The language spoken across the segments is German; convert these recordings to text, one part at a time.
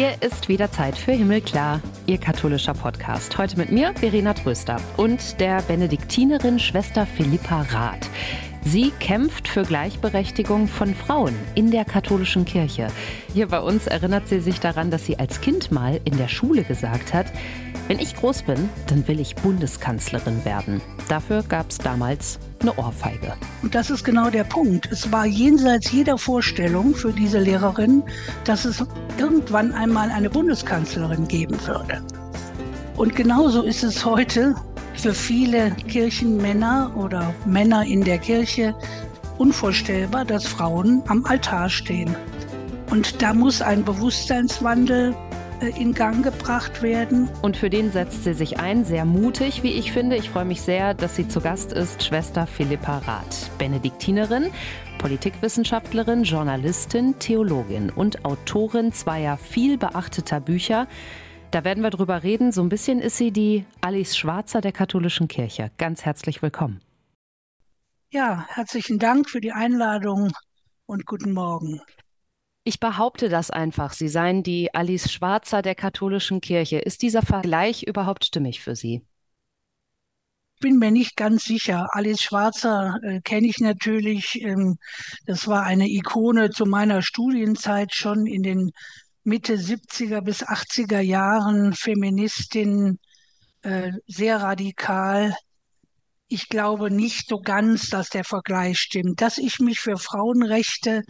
Hier ist wieder Zeit für Himmelklar, Ihr katholischer Podcast. Heute mit mir, Verena Tröster, und der Benediktinerin Schwester Philippa Rath. Sie kämpft für Gleichberechtigung von Frauen in der katholischen Kirche. Hier bei uns erinnert sie sich daran, dass sie als Kind mal in der Schule gesagt hat, wenn ich groß bin, dann will ich Bundeskanzlerin werden. Dafür gab es damals eine Ohrfeige. Und das ist genau der Punkt. Es war jenseits jeder Vorstellung für diese Lehrerin, dass es irgendwann einmal eine Bundeskanzlerin geben würde. Und genauso ist es heute für viele Kirchenmänner oder Männer in der Kirche unvorstellbar, dass Frauen am Altar stehen. Und da muss ein Bewusstseinswandel in Gang gebracht werden. Und für den setzt sie sich ein, sehr mutig, wie ich finde. Ich freue mich sehr, dass sie zu Gast ist, Schwester Philippa Rath, Benediktinerin, Politikwissenschaftlerin, Journalistin, Theologin und Autorin zweier viel beachteter Bücher. Da werden wir drüber reden. So ein bisschen ist sie die Alice Schwarzer der katholischen Kirche. Ganz herzlich willkommen. Ja, herzlichen Dank für die Einladung und guten Morgen. Ich behaupte das einfach. Sie seien die Alice Schwarzer der katholischen Kirche. Ist dieser Vergleich überhaupt stimmig für Sie? bin mir nicht ganz sicher. Alice Schwarzer äh, kenne ich natürlich. Ähm, das war eine Ikone zu meiner Studienzeit schon in den Mitte 70er bis 80er Jahren. Feministin, äh, sehr radikal. Ich glaube nicht so ganz, dass der Vergleich stimmt. Dass ich mich für Frauenrechte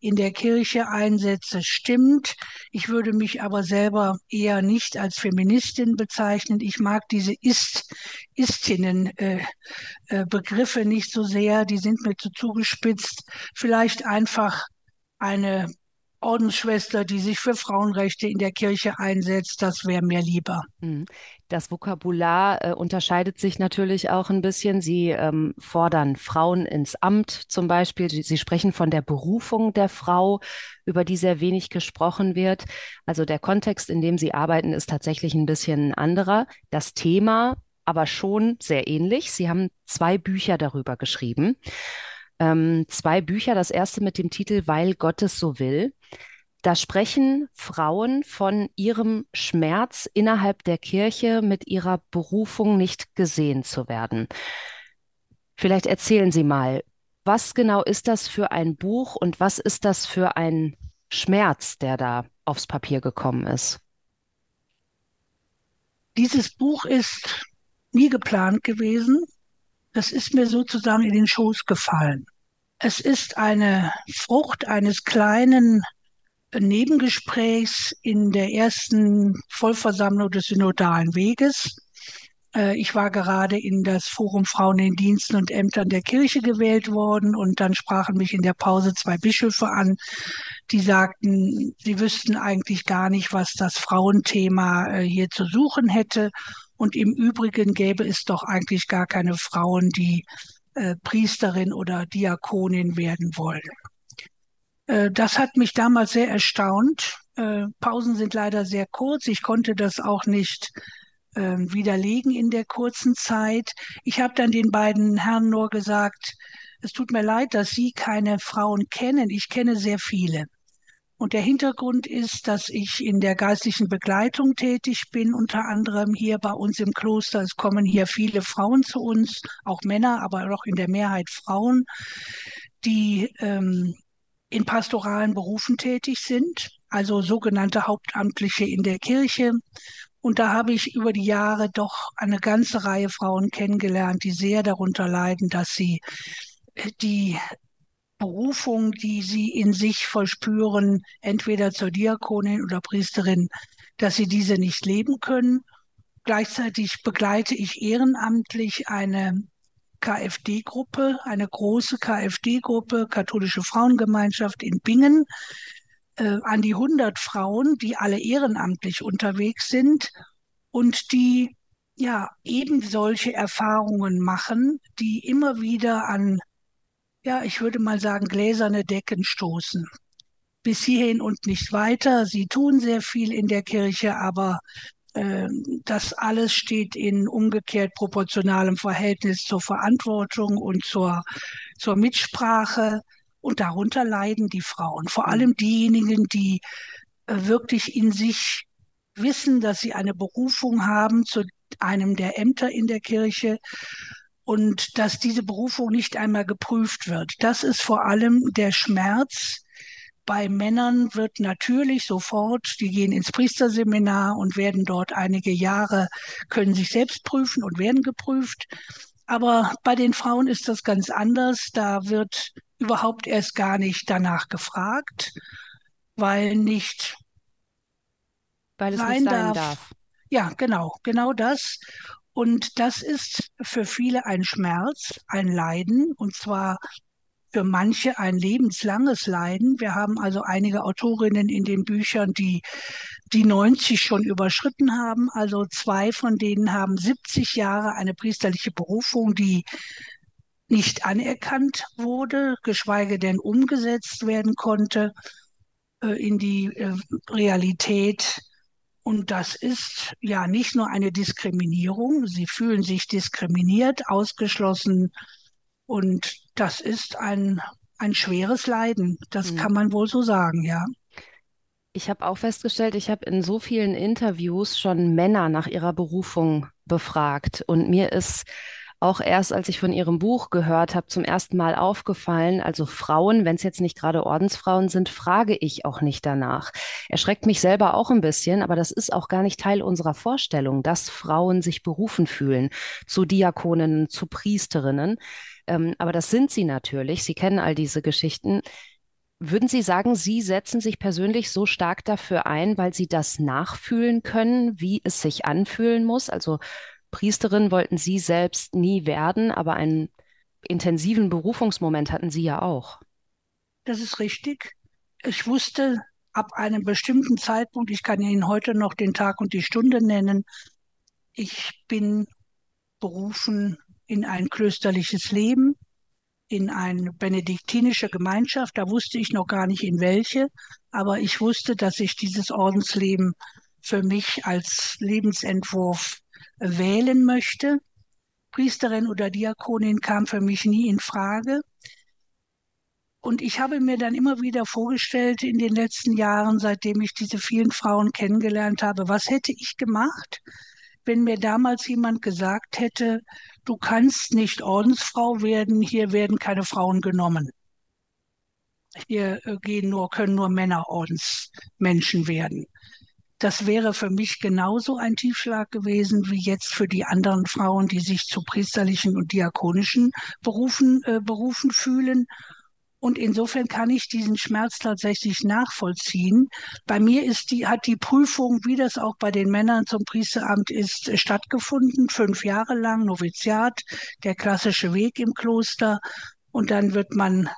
in der Kirche einsetze, stimmt. Ich würde mich aber selber eher nicht als Feministin bezeichnen. Ich mag diese Ist, Istinnen äh, äh, Begriffe nicht so sehr. Die sind mir zu zugespitzt. Vielleicht einfach eine Ordensschwester, die sich für Frauenrechte in der Kirche einsetzt, das wäre mir lieber. Mhm. Das Vokabular äh, unterscheidet sich natürlich auch ein bisschen. Sie ähm, fordern Frauen ins Amt zum Beispiel. Sie sprechen von der Berufung der Frau, über die sehr wenig gesprochen wird. Also der Kontext, in dem Sie arbeiten, ist tatsächlich ein bisschen anderer. Das Thema aber schon sehr ähnlich. Sie haben zwei Bücher darüber geschrieben ähm, zwei Bücher. Das erste mit dem Titel Weil Gott es so will. Da sprechen Frauen von ihrem Schmerz innerhalb der Kirche mit ihrer Berufung nicht gesehen zu werden. Vielleicht erzählen Sie mal, was genau ist das für ein Buch und was ist das für ein Schmerz, der da aufs Papier gekommen ist? Dieses Buch ist nie geplant gewesen. Das ist mir sozusagen in den Schoß gefallen. Es ist eine Frucht eines kleinen Nebengesprächs in der ersten Vollversammlung des Synodalen Weges. Äh, ich war gerade in das Forum Frauen in Diensten und Ämtern der Kirche gewählt worden und dann sprachen mich in der Pause zwei Bischöfe an, die sagten, sie wüssten eigentlich gar nicht, was das Frauenthema äh, hier zu suchen hätte und im Übrigen gäbe es doch eigentlich gar keine Frauen, die äh, Priesterin oder Diakonin werden wollen. Äh, das hat mich damals sehr erstaunt. Äh, Pausen sind leider sehr kurz. Ich konnte das auch nicht ähm, widerlegen in der kurzen Zeit. Ich habe dann den beiden Herren nur gesagt, es tut mir leid, dass Sie keine Frauen kennen. Ich kenne sehr viele. Und der Hintergrund ist, dass ich in der geistlichen Begleitung tätig bin, unter anderem hier bei uns im Kloster. Es kommen hier viele Frauen zu uns, auch Männer, aber auch in der Mehrheit Frauen, die ähm, in pastoralen Berufen tätig sind, also sogenannte Hauptamtliche in der Kirche. Und da habe ich über die Jahre doch eine ganze Reihe Frauen kennengelernt, die sehr darunter leiden, dass sie die Berufung, die sie in sich verspüren, entweder zur Diakonin oder Priesterin, dass sie diese nicht leben können. Gleichzeitig begleite ich ehrenamtlich eine KfD-Gruppe, eine große KfD-Gruppe, Katholische Frauengemeinschaft in Bingen, äh, an die 100 Frauen, die alle ehrenamtlich unterwegs sind und die ja eben solche Erfahrungen machen, die immer wieder an ja, ich würde mal sagen, gläserne Decken stoßen. Bis hierhin und nicht weiter. Sie tun sehr viel in der Kirche, aber das alles steht in umgekehrt proportionalem Verhältnis zur Verantwortung und zur, zur Mitsprache. Und darunter leiden die Frauen, vor allem diejenigen, die wirklich in sich wissen, dass sie eine Berufung haben zu einem der Ämter in der Kirche und dass diese Berufung nicht einmal geprüft wird. Das ist vor allem der Schmerz. Bei Männern wird natürlich sofort, die gehen ins Priesterseminar und werden dort einige Jahre, können sich selbst prüfen und werden geprüft. Aber bei den Frauen ist das ganz anders. Da wird überhaupt erst gar nicht danach gefragt, weil nicht weil es sein nicht sein darf. darf. Ja, genau, genau das. Und das ist für viele ein Schmerz, ein Leiden, und zwar für manche ein lebenslanges Leiden. Wir haben also einige Autorinnen in den Büchern, die die 90 schon überschritten haben. Also zwei von denen haben 70 Jahre eine priesterliche Berufung, die nicht anerkannt wurde, geschweige denn umgesetzt werden konnte äh, in die äh, Realität und das ist ja nicht nur eine Diskriminierung, sie fühlen sich diskriminiert, ausgeschlossen. Und das ist ein, ein schweres Leiden. Das mhm. kann man wohl so sagen, ja. Ich habe auch festgestellt, ich habe in so vielen Interviews schon Männer nach ihrer Berufung befragt. Und mir ist auch erst, als ich von Ihrem Buch gehört habe, zum ersten Mal aufgefallen. Also Frauen, wenn es jetzt nicht gerade Ordensfrauen sind, frage ich auch nicht danach. Erschreckt mich selber auch ein bisschen, aber das ist auch gar nicht Teil unserer Vorstellung, dass Frauen sich berufen fühlen zu Diakoninnen, zu Priesterinnen. Ähm, aber das sind sie natürlich. Sie kennen all diese Geschichten. Würden Sie sagen, Sie setzen sich persönlich so stark dafür ein, weil Sie das nachfühlen können, wie es sich anfühlen muss? Also Priesterin wollten Sie selbst nie werden, aber einen intensiven Berufungsmoment hatten Sie ja auch. Das ist richtig. Ich wusste ab einem bestimmten Zeitpunkt, ich kann Ihnen heute noch den Tag und die Stunde nennen, ich bin berufen in ein klösterliches Leben, in eine benediktinische Gemeinschaft. Da wusste ich noch gar nicht in welche, aber ich wusste, dass ich dieses Ordensleben für mich als Lebensentwurf wählen möchte. Priesterin oder Diakonin kam für mich nie in Frage. Und ich habe mir dann immer wieder vorgestellt in den letzten Jahren, seitdem ich diese vielen Frauen kennengelernt habe, was hätte ich gemacht, wenn mir damals jemand gesagt hätte, du kannst nicht Ordensfrau werden, hier werden keine Frauen genommen. Hier äh, gehen nur, können nur Männer Ordensmenschen werden. Das wäre für mich genauso ein Tiefschlag gewesen wie jetzt für die anderen Frauen, die sich zu priesterlichen und diakonischen Berufen, äh, berufen fühlen. Und insofern kann ich diesen Schmerz tatsächlich nachvollziehen. Bei mir ist die, hat die Prüfung, wie das auch bei den Männern zum Priesteramt ist, stattgefunden. Fünf Jahre lang Noviziat, der klassische Weg im Kloster. Und dann wird man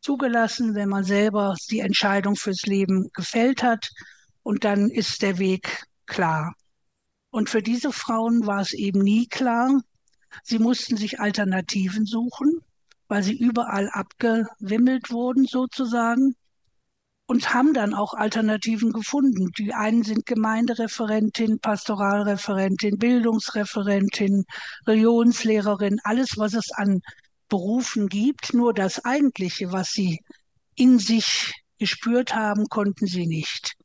zugelassen, wenn man selber die Entscheidung fürs Leben gefällt hat und dann ist der Weg klar. Und für diese Frauen war es eben nie klar. Sie mussten sich Alternativen suchen, weil sie überall abgewimmelt wurden sozusagen und haben dann auch Alternativen gefunden. Die einen sind Gemeindereferentin, Pastoralreferentin, Bildungsreferentin, Religionslehrerin, alles, was es an Berufen gibt. Nur das Eigentliche, was sie in sich gespürt haben, konnten sie nicht.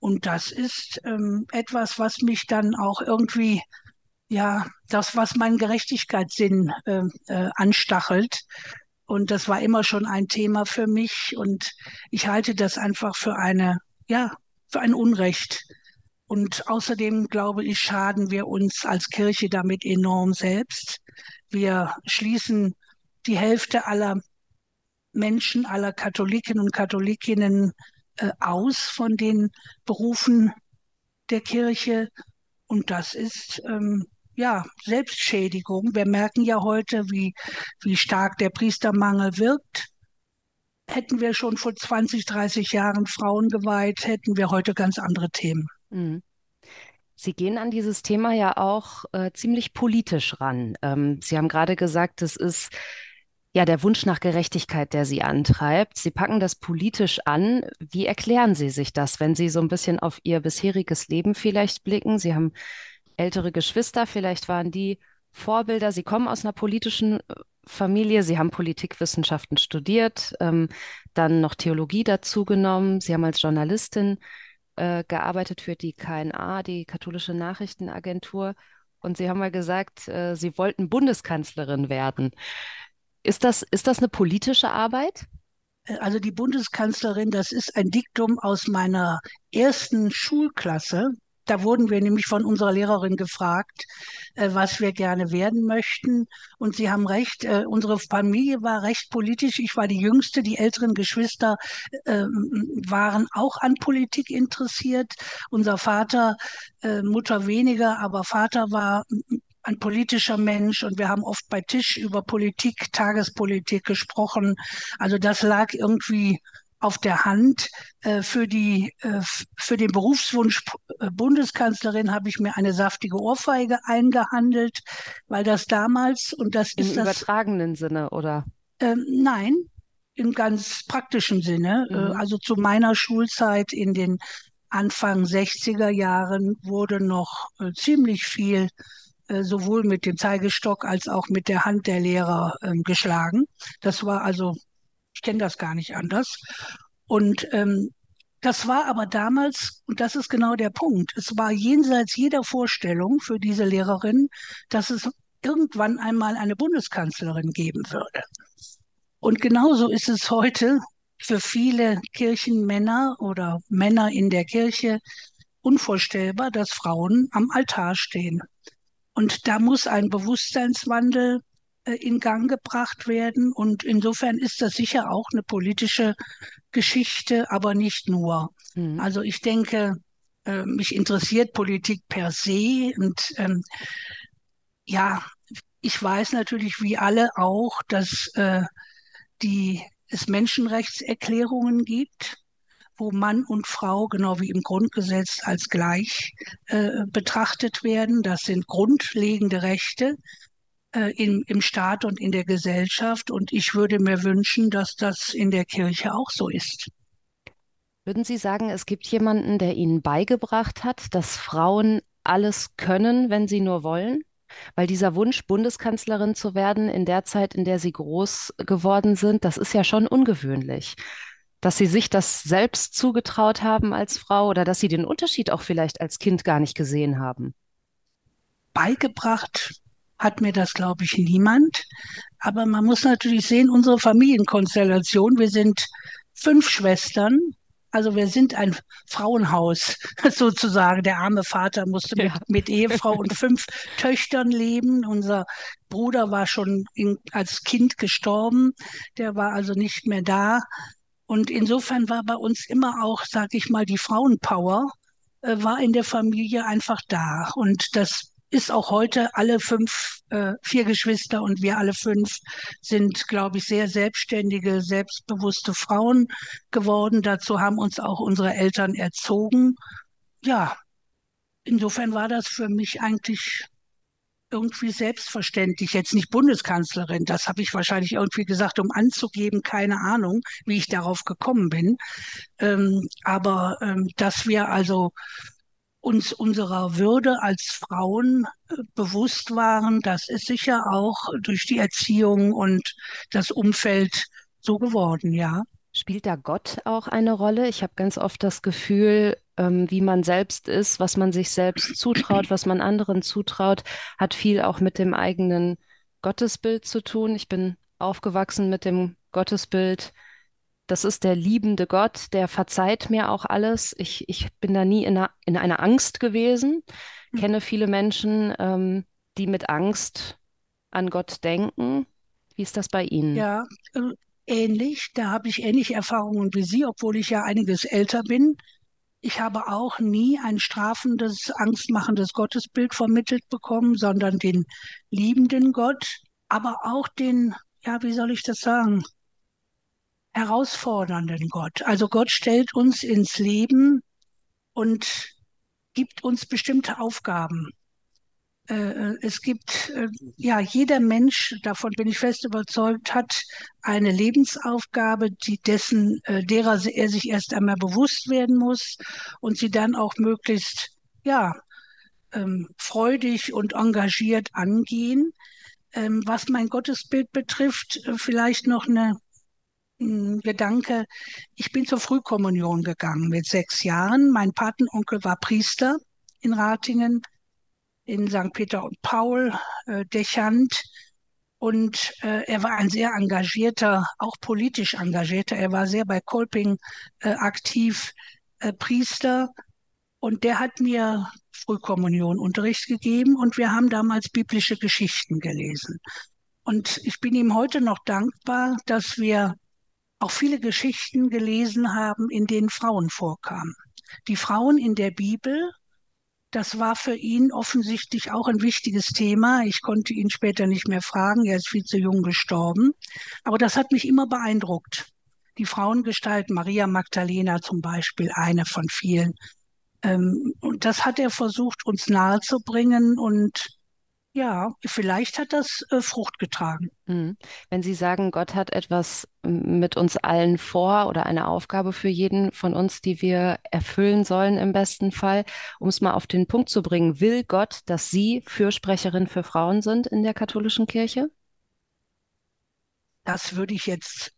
Und das ist ähm, etwas, was mich dann auch irgendwie, ja, das, was meinen Gerechtigkeitssinn äh, äh, anstachelt. Und das war immer schon ein Thema für mich. Und ich halte das einfach für eine, ja, für ein Unrecht. Und außerdem glaube ich, schaden wir uns als Kirche damit enorm selbst. Wir schließen die Hälfte aller Menschen, aller Katholiken und Katholikinnen äh, aus von den Berufen der Kirche. Und das ist ähm, ja Selbstschädigung. Wir merken ja heute, wie, wie stark der Priestermangel wirkt. Hätten wir schon vor 20, 30 Jahren Frauen geweiht, hätten wir heute ganz andere Themen. Mhm. Sie gehen an dieses Thema ja auch äh, ziemlich politisch ran. Ähm, Sie haben gerade gesagt, es ist ja, der Wunsch nach Gerechtigkeit, der Sie antreibt. Sie packen das politisch an. Wie erklären Sie sich das, wenn Sie so ein bisschen auf Ihr bisheriges Leben vielleicht blicken? Sie haben ältere Geschwister, vielleicht waren die Vorbilder. Sie kommen aus einer politischen äh, Familie, Sie haben Politikwissenschaften studiert, ähm, dann noch Theologie dazu genommen. Sie haben als Journalistin äh, gearbeitet für die KNA, die katholische Nachrichtenagentur. Und Sie haben mal gesagt, äh, Sie wollten Bundeskanzlerin werden. Ist das, ist das eine politische Arbeit? Also die Bundeskanzlerin, das ist ein Diktum aus meiner ersten Schulklasse. Da wurden wir nämlich von unserer Lehrerin gefragt, äh, was wir gerne werden möchten. Und Sie haben recht, äh, unsere Familie war recht politisch. Ich war die Jüngste, die älteren Geschwister äh, waren auch an Politik interessiert. Unser Vater, äh, Mutter weniger, aber Vater war ein politischer Mensch und wir haben oft bei Tisch über Politik, Tagespolitik gesprochen. Also das lag irgendwie auf der Hand. Äh, für, die, äh, für den Berufswunsch äh, Bundeskanzlerin habe ich mir eine saftige Ohrfeige eingehandelt, weil das damals und das Im ist das. übertragenen Sinne, oder? Ähm, nein, im ganz praktischen Sinne. Mhm. Also zu meiner Schulzeit in den Anfang 60er Jahren wurde noch ziemlich viel sowohl mit dem Zeigestock als auch mit der Hand der Lehrer ähm, geschlagen. Das war also ich kenne das gar nicht anders. Und ähm, das war aber damals, und das ist genau der Punkt, es war jenseits jeder Vorstellung für diese Lehrerin, dass es irgendwann einmal eine Bundeskanzlerin geben würde. Und genauso ist es heute für viele Kirchenmänner oder Männer in der Kirche unvorstellbar, dass Frauen am Altar stehen. Und da muss ein Bewusstseinswandel äh, in Gang gebracht werden. Und insofern ist das sicher auch eine politische Geschichte, aber nicht nur. Mhm. Also ich denke, äh, mich interessiert Politik per se und ähm, ja, ich weiß natürlich wie alle auch, dass äh, die, es Menschenrechtserklärungen gibt, wo Mann und Frau genau wie im Grundgesetz als gleich äh, betrachtet werden. Das sind grundlegende Rechte, äh, im, im Staat und in der Gesellschaft. Und ich würde mir wünschen, dass das in der Kirche auch so ist. Würden Sie sagen, es gibt jemanden, der Ihnen beigebracht hat, dass Frauen alles können, wenn sie nur wollen? Weil dieser Wunsch, Bundeskanzlerin zu werden, in der Zeit, in der Sie groß geworden sind, das ist ja schon ungewöhnlich. Dass Sie sich das selbst zugetraut haben als Frau oder dass Sie den Unterschied auch vielleicht als Kind gar nicht gesehen haben. Beigebracht hat mir das, glaube ich, niemand. Aber man muss natürlich sehen, unsere Familienkonstellation, wir sind fünf Schwestern. Also wir sind ein Frauenhaus sozusagen. Der arme Vater musste mit, ja. mit Ehefrau und fünf Töchtern leben. Unser Bruder war schon in, als Kind gestorben. Der war also nicht mehr da. Und insofern war bei uns immer auch, sage ich mal, die Frauenpower äh, war in der Familie einfach da. Und das ist auch heute alle fünf, äh, vier Geschwister und wir alle fünf sind, glaube ich, sehr selbstständige, selbstbewusste Frauen geworden. Dazu haben uns auch unsere Eltern erzogen. Ja, insofern war das für mich eigentlich irgendwie selbstverständlich. Jetzt nicht Bundeskanzlerin, das habe ich wahrscheinlich irgendwie gesagt, um anzugeben, keine Ahnung, wie ich darauf gekommen bin. Ähm, aber ähm, dass wir also uns unserer Würde als Frauen äh, bewusst waren. Das ist sicher auch durch die Erziehung und das Umfeld so geworden, ja. Spielt da Gott auch eine Rolle? Ich habe ganz oft das Gefühl, ähm, wie man selbst ist, was man sich selbst zutraut, was man anderen zutraut, hat viel auch mit dem eigenen Gottesbild zu tun. Ich bin aufgewachsen mit dem Gottesbild, das ist der liebende Gott, der verzeiht mir auch alles. Ich, ich bin da nie in einer, in einer Angst gewesen. Mhm. Kenne viele Menschen, ähm, die mit Angst an Gott denken. Wie ist das bei Ihnen? Ja, äh, ähnlich. Da habe ich ähnliche Erfahrungen wie Sie, obwohl ich ja einiges älter bin. Ich habe auch nie ein strafendes, angstmachendes Gottesbild vermittelt bekommen, sondern den liebenden Gott, aber auch den, ja, wie soll ich das sagen, herausfordernden Gott. Also Gott stellt uns ins Leben und gibt uns bestimmte Aufgaben. Äh, äh, es gibt, äh, ja, jeder Mensch, davon bin ich fest überzeugt, hat eine Lebensaufgabe, die dessen, derer er sich erst einmal bewusst werden muss und sie dann auch möglichst, ja, ähm, freudig und engagiert angehen. Ähm, was mein Gottesbild betrifft, vielleicht noch eine hm, Gedanke, ich bin zur Frühkommunion gegangen mit sechs Jahren. Mein Patenonkel war Priester in Ratingen, in St. Peter und Paul, äh, Dechant. Und äh, er war ein sehr engagierter, auch politisch engagierter. Er war sehr bei Kolping äh, aktiv, äh, Priester. Und der hat mir Frühkommunionunterricht gegeben und wir haben damals biblische Geschichten gelesen. Und ich bin ihm heute noch dankbar, dass wir auch viele Geschichten gelesen haben, in denen Frauen vorkamen. Die Frauen in der Bibel, das war für ihn offensichtlich auch ein wichtiges Thema. Ich konnte ihn später nicht mehr fragen, er ist viel zu jung gestorben. Aber das hat mich immer beeindruckt. Die Frauengestalt, Maria Magdalena zum Beispiel, eine von vielen. Ähm, und das hat er versucht, uns nahezubringen und ja, vielleicht hat das äh, Frucht getragen. Mhm. Wenn Sie sagen, Gott hat etwas mit uns allen vor oder eine Aufgabe für jeden von uns, die wir erfüllen sollen im besten Fall, um es mal auf den Punkt zu bringen, will Gott, dass Sie Fürsprecherin für Frauen sind in der katholischen Kirche? Das würde ich jetzt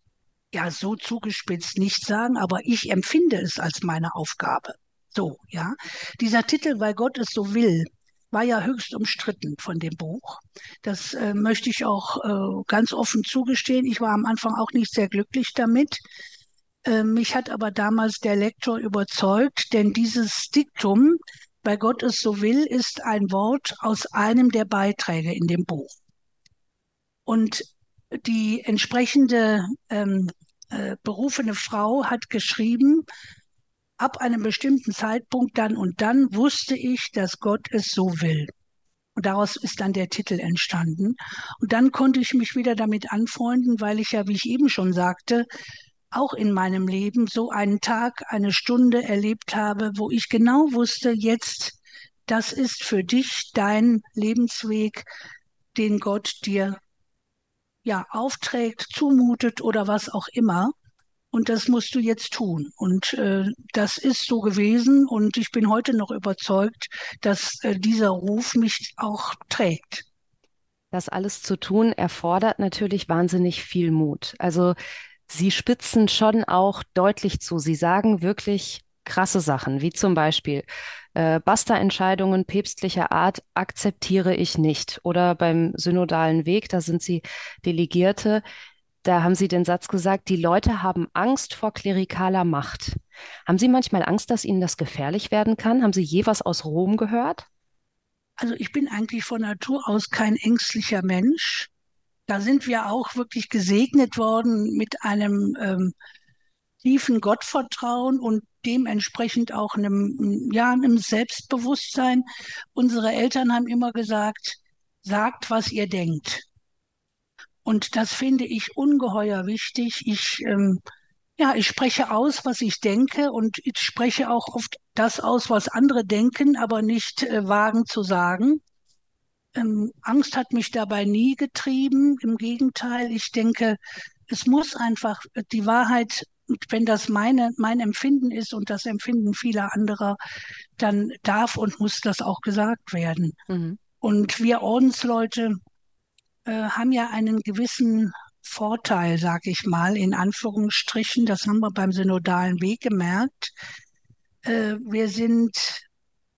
ja so zugespitzt nicht sagen, aber ich empfinde es als meine Aufgabe. So, ja. Dieser Titel, weil Gott es so will, war ja höchst umstritten von dem Buch. Das äh, möchte ich auch äh, ganz offen zugestehen. Ich war am Anfang auch nicht sehr glücklich damit. Äh, mich hat aber damals der Lektor überzeugt, denn dieses Diktum, bei Gott es so will, ist ein Wort aus einem der Beiträge in dem Buch. Und die entsprechende ähm, äh, berufene Frau hat geschrieben, ab einem bestimmten Zeitpunkt dann und dann wusste ich, dass Gott es so will. Und daraus ist dann der Titel entstanden. Und dann konnte ich mich wieder damit anfreunden, weil ich ja, wie ich eben schon sagte, auch in meinem Leben so einen Tag, eine Stunde erlebt habe, wo ich genau wusste, jetzt, das ist für dich dein Lebensweg, den Gott dir ja aufträgt, zumutet oder was auch immer und das musst du jetzt tun. Und äh, das ist so gewesen und ich bin heute noch überzeugt, dass äh, dieser Ruf mich auch trägt. Das alles zu tun erfordert natürlich wahnsinnig viel Mut. Also Sie spitzen schon auch deutlich zu. Sie sagen wirklich krasse Sachen, wie zum Beispiel äh, Basta-Entscheidungen päpstlicher Art akzeptiere ich nicht. Oder beim synodalen Weg, da sind Sie Delegierte, da haben Sie den Satz gesagt, die Leute haben Angst vor klerikaler Macht. Haben Sie manchmal Angst, dass Ihnen das gefährlich werden kann? Haben Sie je was aus Rom gehört? Also ich bin eigentlich von Natur aus kein ängstlicher Mensch. Da sind wir auch wirklich gesegnet worden mit einem ähm, tiefen Gottvertrauen und dementsprechend auch einem, ja, einem Selbstbewusstsein. Unsere Eltern haben immer gesagt, sagt, was ihr denkt. Und das finde ich ungeheuer wichtig. Ich, ähm, ja, ich spreche aus, was ich denke und ich spreche auch oft das aus, was andere denken, aber nicht äh, wagen zu sagen. Ähm, Angst hat mich dabei nie getrieben. Im Gegenteil, ich denke, es muss einfach die Wahrheit, wenn das meine, mein Empfinden ist und das Empfinden vieler anderer, dann darf und muss das auch gesagt werden. Mhm. Und wir Ordensleute, äh, haben ja einen gewissen Vorteil, sag ich mal, in Anführungsstrichen. Das haben wir beim synodalen Weg gemerkt. Äh, wir sind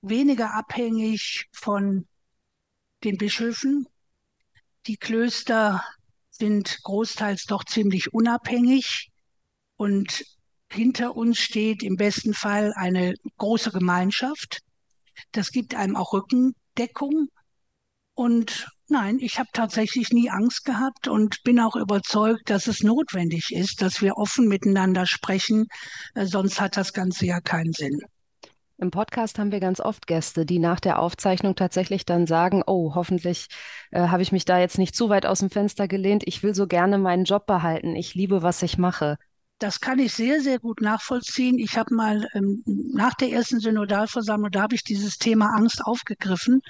weniger abhängig von den Bischöfen. Die Klöster sind großteils doch ziemlich unabhängig und hinter uns steht im besten Fall eine große Gemeinschaft. Das gibt einem auch Rückendeckung und Nein, ich habe tatsächlich nie Angst gehabt und bin auch überzeugt, dass es notwendig ist, dass wir offen miteinander sprechen, äh, sonst hat das Ganze ja keinen Sinn. Im Podcast haben wir ganz oft Gäste, die nach der Aufzeichnung tatsächlich dann sagen, oh, hoffentlich äh, habe ich mich da jetzt nicht zu weit aus dem Fenster gelehnt. Ich will so gerne meinen Job behalten. Ich liebe, was ich mache. Das kann ich sehr, sehr gut nachvollziehen. Ich habe mal ähm, nach der ersten Synodalversammlung, da habe ich dieses Thema Angst aufgegriffen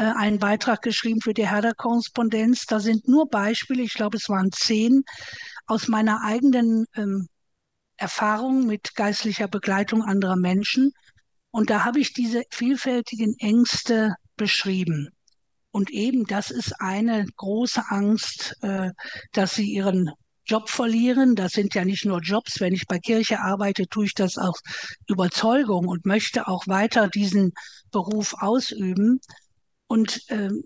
äh, einen Beitrag geschrieben für die Herder-Korrespondenz. Da sind nur Beispiele, ich glaube, es waren zehn, aus meiner eigenen ähm, Erfahrung mit geistlicher Begleitung anderer Menschen. Und da habe ich diese vielfältigen Ängste beschrieben. Und eben das ist eine große Angst, äh, dass sie ihren Job verlieren. Das sind ja nicht nur Jobs. Wenn ich bei Kirche arbeite, tue ich das aus Überzeugung und möchte auch weiter diesen Beruf ausüben. Und ähm,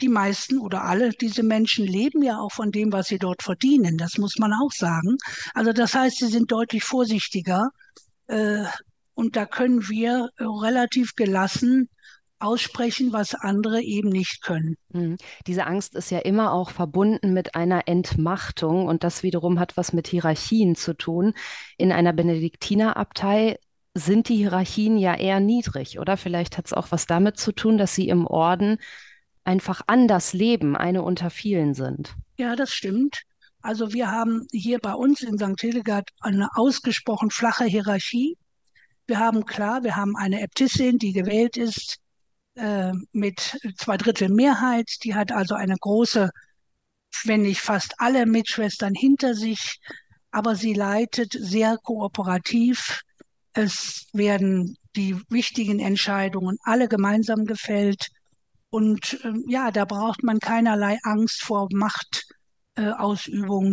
die meisten oder alle diese Menschen leben ja auch von dem, was sie dort verdienen. Das muss man auch sagen. Also das heißt, sie sind deutlich vorsichtiger. Äh, und da können wir relativ gelassen aussprechen, was andere eben nicht können. Mhm. Diese Angst ist ja immer auch verbunden mit einer Entmachtung und das wiederum hat was mit Hierarchien zu tun. In einer Benediktinerabtei sind die Hierarchien ja eher niedrig, oder? Vielleicht hat es auch was damit zu tun, dass sie im Orden einfach anders leben, eine unter vielen sind. Ja, das stimmt. Also wir haben hier bei uns in St. Hildegard eine ausgesprochen flache Hierarchie. Wir haben klar, wir haben eine Äbtissin, die gewählt ist äh, mit zwei Drittel Mehrheit. Die hat also eine große, wenn nicht fast alle Mitschwestern hinter sich, aber sie leitet sehr kooperativ. Es werden die wichtigen Entscheidungen alle gemeinsam gefällt. Und äh, ja, da braucht man keinerlei Angst vor Macht äh,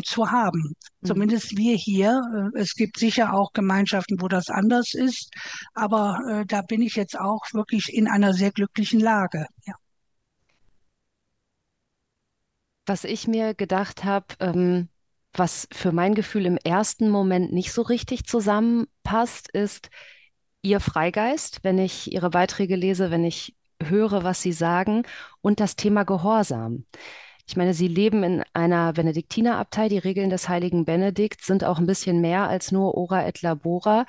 zu haben. Mhm. Zumindest wir hier. Äh, es gibt sicher auch Gemeinschaften, wo das anders ist, aber äh, da bin ich jetzt auch wirklich in einer sehr glücklichen Lage. Ja. Was ich mir gedacht habe, ähm, was für mein Gefühl im ersten Moment nicht so richtig zusammenpasst, ist Ihr Freigeist, wenn ich Ihre Beiträge lese, wenn ich höre, was Sie sagen, und das Thema Gehorsam. Ich meine, Sie leben in einer Benediktinerabtei. Die Regeln des heiligen Benedikt sind auch ein bisschen mehr als nur Ora et Labora.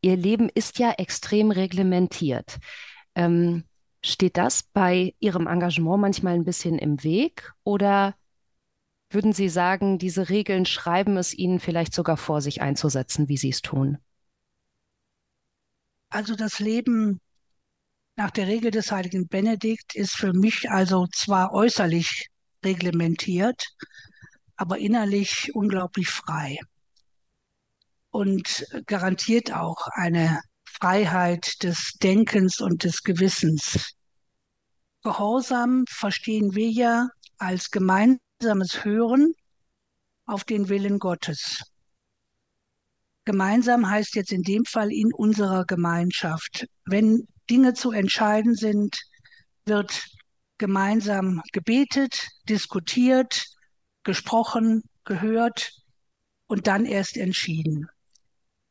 Ihr Leben ist ja extrem reglementiert. Ähm, steht das bei Ihrem Engagement manchmal ein bisschen im Weg oder würden Sie sagen, diese Regeln schreiben es Ihnen vielleicht sogar vor, sich einzusetzen, wie Sie es tun? Also das Leben nach der Regel des heiligen Benedikt ist für mich also zwar äußerlich reglementiert, aber innerlich unglaublich frei und garantiert auch eine Freiheit des Denkens und des Gewissens. Gehorsam verstehen wir ja als gemeinsames Hören auf den Willen Gottes. Gemeinsam heißt jetzt in dem Fall in unserer Gemeinschaft. Wenn Dinge zu entscheiden sind, wird gemeinsam gebetet, diskutiert, gesprochen, gehört und dann erst entschieden.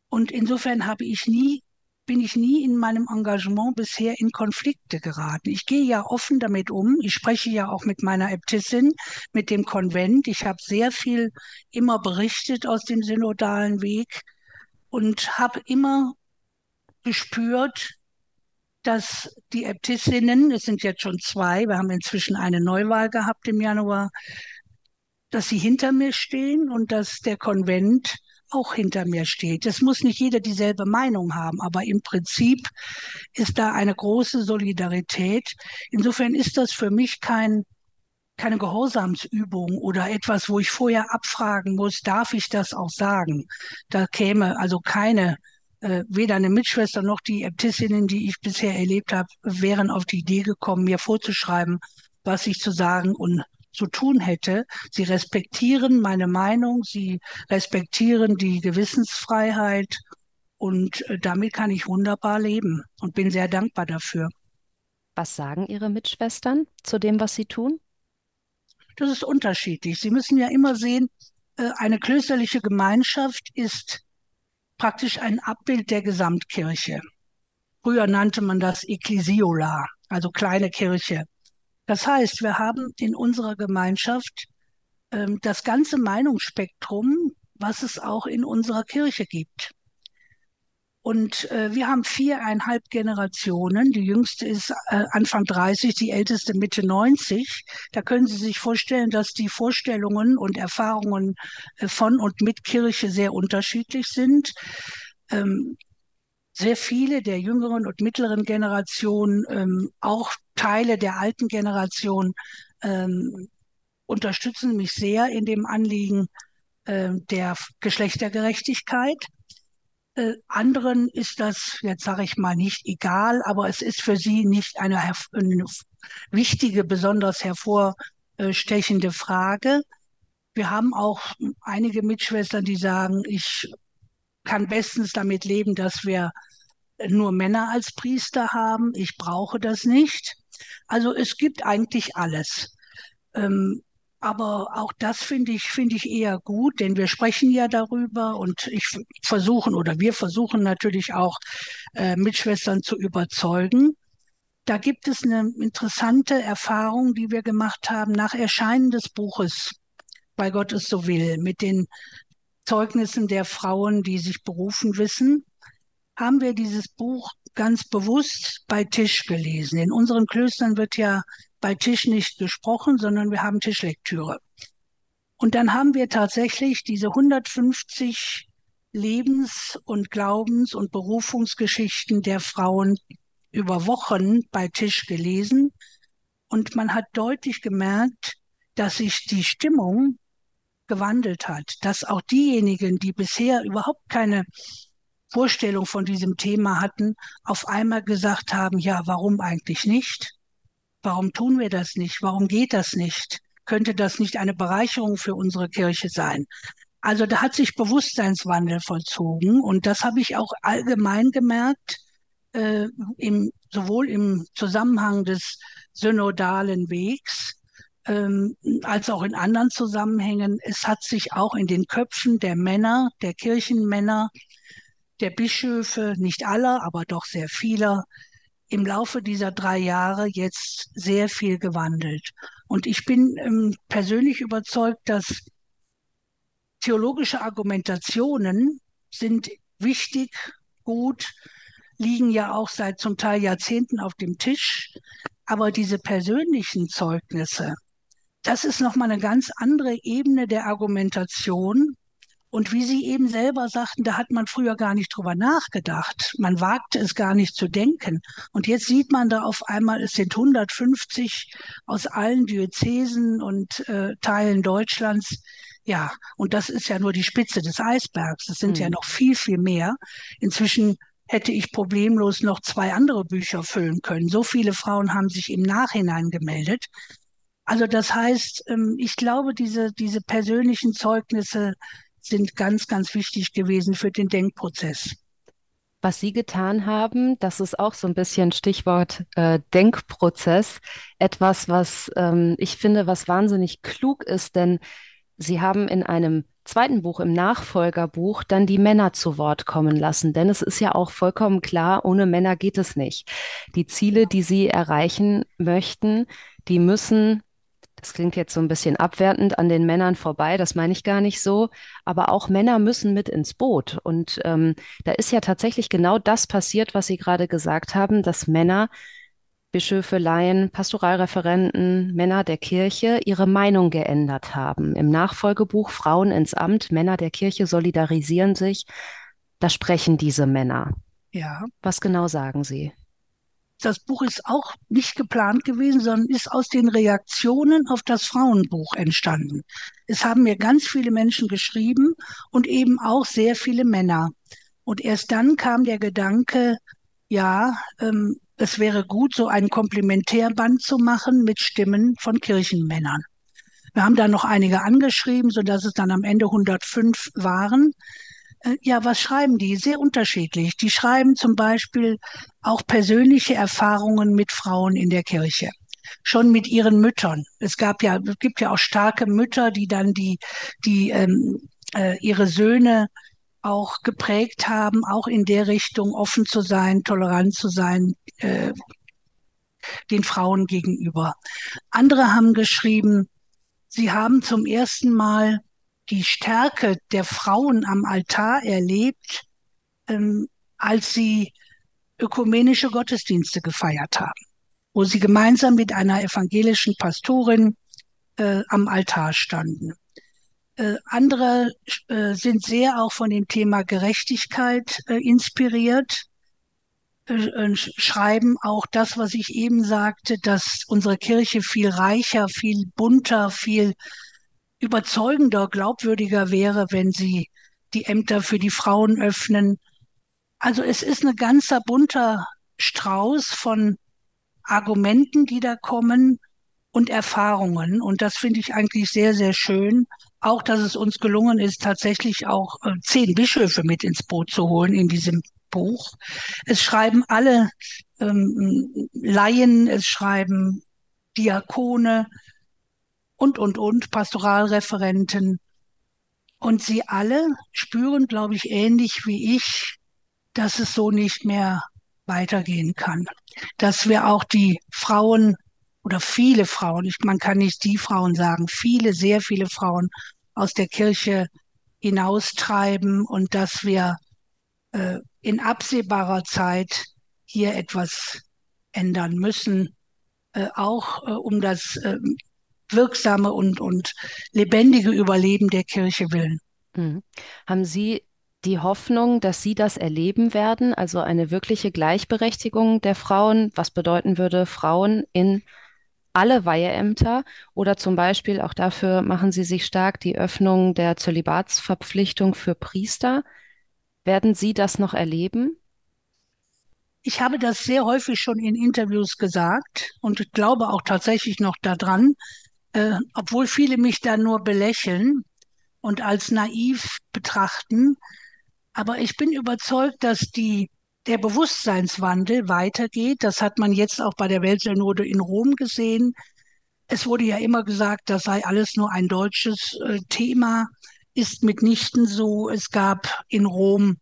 Und insofern habe ich nie, bin ich nie in meinem Engagement bisher in Konflikte geraten. Ich gehe ja offen damit um. Ich spreche ja auch mit meiner Äbtissin, mit dem Konvent. Ich habe sehr viel immer berichtet aus dem synodalen Weg und habe immer gespürt, dass die Äbtissinnen, es sind jetzt schon zwei, wir haben inzwischen eine Neuwahl gehabt im Januar, dass sie hinter mir stehen und dass der Konvent auch hinter mir steht. Es muss nicht jeder dieselbe Meinung haben, aber im Prinzip ist da eine große Solidarität. Insofern ist das für mich kein keine Gehorsamsübung oder etwas, wo ich vorher abfragen muss, darf ich das auch sagen? Da käme also keine äh, weder eine Mitschwester noch die Äbtissinnen, die ich bisher erlebt habe, wären auf die Idee gekommen, mir vorzuschreiben, was ich zu sagen und zu tun hätte. Sie respektieren meine Meinung, sie respektieren die Gewissensfreiheit und äh, damit kann ich wunderbar leben und bin sehr dankbar dafür. Was sagen Ihre Mitschwestern zu dem, was Sie tun? Das ist unterschiedlich. Sie müssen ja immer sehen, äh, eine klösterliche Gemeinschaft ist praktisch ein Abbild der Gesamtkirche. Früher nannte man das Ecclesiola, also kleine Kirche. Das heißt, wir haben in unserer Gemeinschaft ähm, das ganze Meinungsspektrum, was es auch in unserer Kirche gibt. Und äh, wir haben viereinhalb Generationen. Die jüngste ist äh, Anfang 30, die älteste Mitte 90. Da können Sie sich vorstellen, dass die Vorstellungen und Erfahrungen äh, von und mit Kirche sehr unterschiedlich sind. Ähm, sehr viele der jüngeren und mittleren Generation, ähm, auch Teile der alten Generation, ähm, unterstützen mich sehr in dem Anliegen äh, der Geschlechtergerechtigkeit. Äh, anderen ist das, jetzt sage ich mal, nicht egal, aber es ist für sie nicht eine, eine wichtige, besonders hervorstechende Frage. Wir haben auch einige Mitschwestern, die sagen, ich kann bestens damit leben, dass wir nur Männer als Priester haben. Ich brauche das nicht. Also es gibt eigentlich alles. Ähm, aber auch das finde ich, finde ich eher gut, denn wir sprechen ja darüber und ich versuchen oder wir versuchen natürlich auch äh, Mitschwestern zu überzeugen. Da gibt es eine interessante Erfahrung, die wir gemacht haben nach Erscheinen des Buches, weil Gott es so will, mit den Zeugnissen der Frauen, die sich berufen wissen, haben wir dieses Buch ganz bewusst bei Tisch gelesen. In unseren Klöstern wird ja bei Tisch nicht gesprochen, sondern wir haben Tischlektüre. Und dann haben wir tatsächlich diese 150 Lebens- und Glaubens- und Berufungsgeschichten der Frauen über Wochen bei Tisch gelesen. Und man hat deutlich gemerkt, dass sich die Stimmung gewandelt hat, dass auch diejenigen, die bisher überhaupt keine Vorstellung von diesem Thema hatten, auf einmal gesagt haben, ja, warum eigentlich nicht? Warum tun wir das nicht? Warum geht das nicht? Könnte das nicht eine Bereicherung für unsere Kirche sein? Also da hat sich Bewusstseinswandel vollzogen und das habe ich auch allgemein gemerkt, äh, im, sowohl im Zusammenhang des synodalen Wegs ähm, als auch in anderen Zusammenhängen. Es hat sich auch in den Köpfen der Männer, der Kirchenmänner, der Bischöfe, nicht aller, aber doch sehr vieler, im Laufe dieser drei Jahre jetzt sehr viel gewandelt. Und ich bin ähm, persönlich überzeugt, dass theologische Argumentationen sind wichtig, gut, liegen ja auch seit zum Teil Jahrzehnten auf dem Tisch. Aber diese persönlichen Zeugnisse, das ist nochmal eine ganz andere Ebene der Argumentation, und wie Sie eben selber sagten, da hat man früher gar nicht drüber nachgedacht. Man wagte es gar nicht zu denken. Und jetzt sieht man da auf einmal, es sind 150 aus allen Diözesen und äh, Teilen Deutschlands. Ja, und das ist ja nur die Spitze des Eisbergs. Es sind mhm. ja noch viel, viel mehr. Inzwischen hätte ich problemlos noch zwei andere Bücher füllen können. So viele Frauen haben sich im Nachhinein gemeldet. Also das heißt, ähm, ich glaube, diese, diese persönlichen Zeugnisse sind ganz, ganz wichtig gewesen für den Denkprozess. Was Sie getan haben, das ist auch so ein bisschen Stichwort äh, Denkprozess, etwas, was ähm, ich finde, was wahnsinnig klug ist, denn Sie haben in einem zweiten Buch, im Nachfolgerbuch, dann die Männer zu Wort kommen lassen. Denn es ist ja auch vollkommen klar, ohne Männer geht es nicht. Die Ziele, die Sie erreichen möchten, die müssen das klingt jetzt so ein bisschen abwertend an den Männern vorbei, das meine ich gar nicht so, aber auch Männer müssen mit ins Boot. Und ähm, da ist ja tatsächlich genau das passiert, was Sie gerade gesagt haben, dass Männer, Bischöfe, Laien, Pastoralreferenten, Männer der Kirche ihre Meinung geändert haben. Im Nachfolgebuch Frauen ins Amt, Männer der Kirche solidarisieren sich, da sprechen diese Männer. Ja. Was genau sagen Sie? Das Buch ist auch nicht geplant gewesen, sondern ist aus den Reaktionen auf das Frauenbuch entstanden. Es haben mir ganz viele Menschen geschrieben und eben auch sehr viele Männer. Und erst dann kam der Gedanke, ja, ähm, es wäre gut, so ein Komplementärband zu machen mit Stimmen von Kirchenmännern. Wir haben da noch einige angeschrieben, sodass es dann am Ende 105 waren. Äh, ja, was schreiben die? Sehr unterschiedlich. Die schreiben zum Beispiel auch persönliche Erfahrungen mit Frauen in der Kirche. Schon mit ihren Müttern. Es gab ja, es gibt ja auch starke Mütter, die dann die, die ähm, äh, ihre Söhne auch geprägt haben, auch in der Richtung offen zu sein, tolerant zu sein, äh, den Frauen gegenüber. Andere haben geschrieben, sie haben zum ersten Mal die Stärke der Frauen am Altar erlebt, ähm, als sie ökumenische Gottesdienste gefeiert haben, wo sie gemeinsam mit einer evangelischen Pastorin äh, am Altar standen. Äh, andere äh, sind sehr auch von dem Thema Gerechtigkeit äh, inspiriert, äh, schreiben auch das, was ich eben sagte, dass unsere Kirche viel reicher, viel bunter, viel überzeugender, glaubwürdiger wäre, wenn sie die Ämter für die Frauen öffnen. Also es ist ein ganzer bunter Strauß von Argumenten, die da kommen. und Erfahrungen. Und das finde ich eigentlich sehr, sehr schön. Auch, dass es uns gelungen ist, tatsächlich auch äh, zehn Bischöfe mit ins Boot zu holen in diesem Buch. Es schreiben alle ähm, Laien, es schreiben Diakone und, und, und, Pastoralreferenten. Und sie alle spüren, glaube ich, ähnlich wie ich, dass es so nicht mehr weitergehen kann. Dass wir auch die Frauen oder viele Frauen, ich, man kann nicht die Frauen sagen, viele, sehr viele Frauen aus der Kirche hinaustreiben und dass wir äh, in absehbarer Zeit hier etwas ändern müssen, äh, auch äh, um das äh, wirksame und, und lebendige Überleben der Kirche willen. Mhm. Haben Sie die Hoffnung, dass Sie das erleben werden, also eine wirkliche Gleichberechtigung der Frauen, was bedeuten würde, Frauen in alle Weiheämter oder zum Beispiel auch dafür machen Sie sich stark die Öffnung der Zölibatsverpflichtung für Priester. Werden Sie das noch erleben? Ich habe das sehr häufig schon in Interviews gesagt und glaube auch tatsächlich noch daran, äh, obwohl viele mich da nur belächeln und als naiv betrachten. Aber ich bin überzeugt, dass die der Bewusstseinswandel weitergeht. Das hat man jetzt auch bei der Weltsynode in Rom gesehen. Es wurde ja immer gesagt, das sei alles nur ein deutsches äh, Thema, ist mitnichten so. Es gab in Rom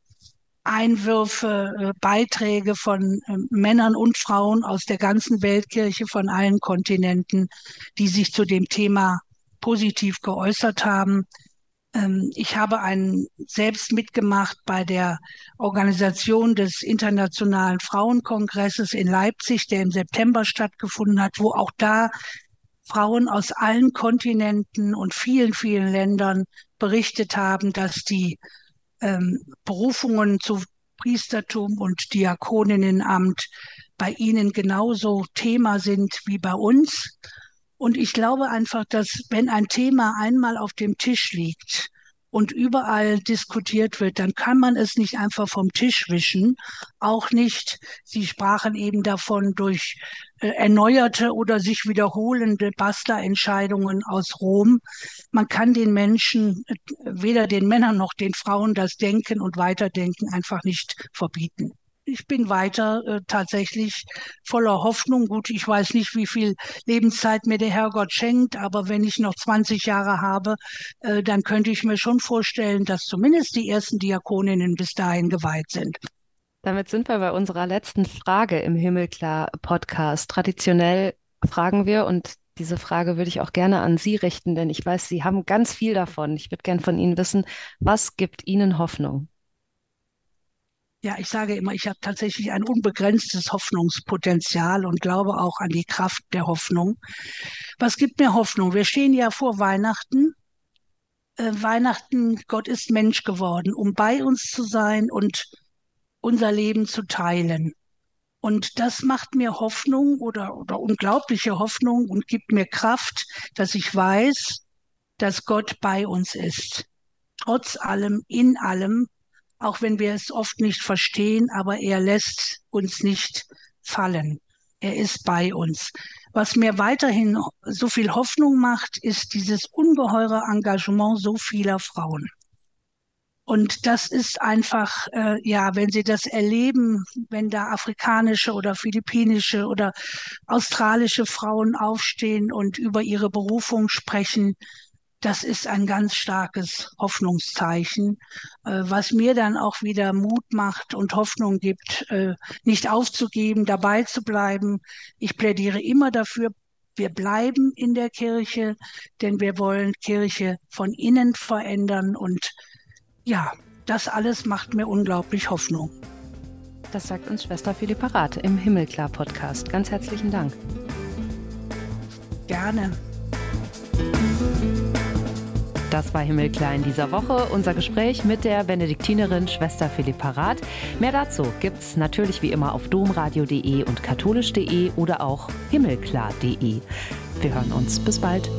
Einwürfe, äh, Beiträge von äh, Männern und Frauen aus der ganzen Weltkirche, von allen Kontinenten, die sich zu dem Thema positiv geäußert haben. Ähm, ich habe einen selbst mitgemacht bei der Organisation des Internationalen Frauenkongresses in Leipzig, der im September stattgefunden hat, wo auch da Frauen aus allen Kontinenten und vielen, vielen Ländern berichtet haben, dass die ähm, Berufungen zu Priestertum und Diakoninnenamt bei ihnen genauso Thema sind wie bei uns und ich glaube einfach, dass wenn ein Thema einmal auf dem Tisch liegt und überall diskutiert wird, dann kann man es nicht einfach vom Tisch wischen. Auch nicht, Sie sprachen eben davon, durch erneuerte oder sich wiederholende Basta-Entscheidungen aus Rom. Man kann den Menschen, äh, weder den Männern noch den Frauen, das Denken und Weiterdenken einfach nicht verbieten ich bin weiter äh, tatsächlich voller Hoffnung. Gut, ich weiß nicht, wie viel Lebenszeit mir der Herrgott schenkt, aber wenn ich noch 20 Jahre habe, äh, dann könnte ich mir schon vorstellen, dass zumindest die ersten Diakoninnen bis dahin geweiht sind. Damit sind wir bei unserer letzten Frage im Himmelklar-Podcast. Traditionell fragen wir, und diese Frage würde ich auch gerne an Sie richten, denn ich weiß, Sie haben ganz viel davon. Ich würde gerne von Ihnen wissen, was gibt Ihnen Hoffnung? Ja, ich sage immer, ich habe tatsächlich ein unbegrenztes Hoffnungspotenzial und glaube auch an die Kraft der Hoffnung. Was gibt mir Hoffnung? Wir stehen ja vor Weihnachten. Äh, Weihnachten, Gott ist Mensch geworden, um bei uns zu sein und unser Leben zu teilen. Und das macht mir Hoffnung oder, oder unglaubliche Hoffnung und gibt mir Kraft, dass ich weiß, dass Gott bei uns ist. Trotz allem, in allem auch wenn wir es oft nicht verstehen, aber er lässt uns nicht fallen. Er ist bei uns. Was mir weiterhin so viel Hoffnung macht, ist dieses ungeheure Engagement so vieler Frauen. Und das ist einfach, äh, ja, wenn Sie das erleben, wenn da afrikanische oder philippinische oder australische Frauen aufstehen und über ihre Berufung sprechen, das ist ein ganz starkes Hoffnungszeichen, äh, was mir dann auch wieder Mut macht und Hoffnung gibt, äh, nicht aufzugeben, dabei zu bleiben. Ich plädiere immer dafür, wir bleiben in der Kirche, denn wir wollen Kirche von innen verändern und ja, das alles macht mir unglaublich Hoffnung. Das sagt uns Schwester Philippa Rath im Himmelklar Podcast. Ganz herzlichen Dank. Gerne. Das war Himmelklar in dieser Woche. Unser Gespräch mit der Benediktinerin Schwester Philippa Rath. Mehr dazu gibt's natürlich wie immer auf domradio.de und katholisch.de oder auch himmelklar.de. Wir hören uns. Bis bald.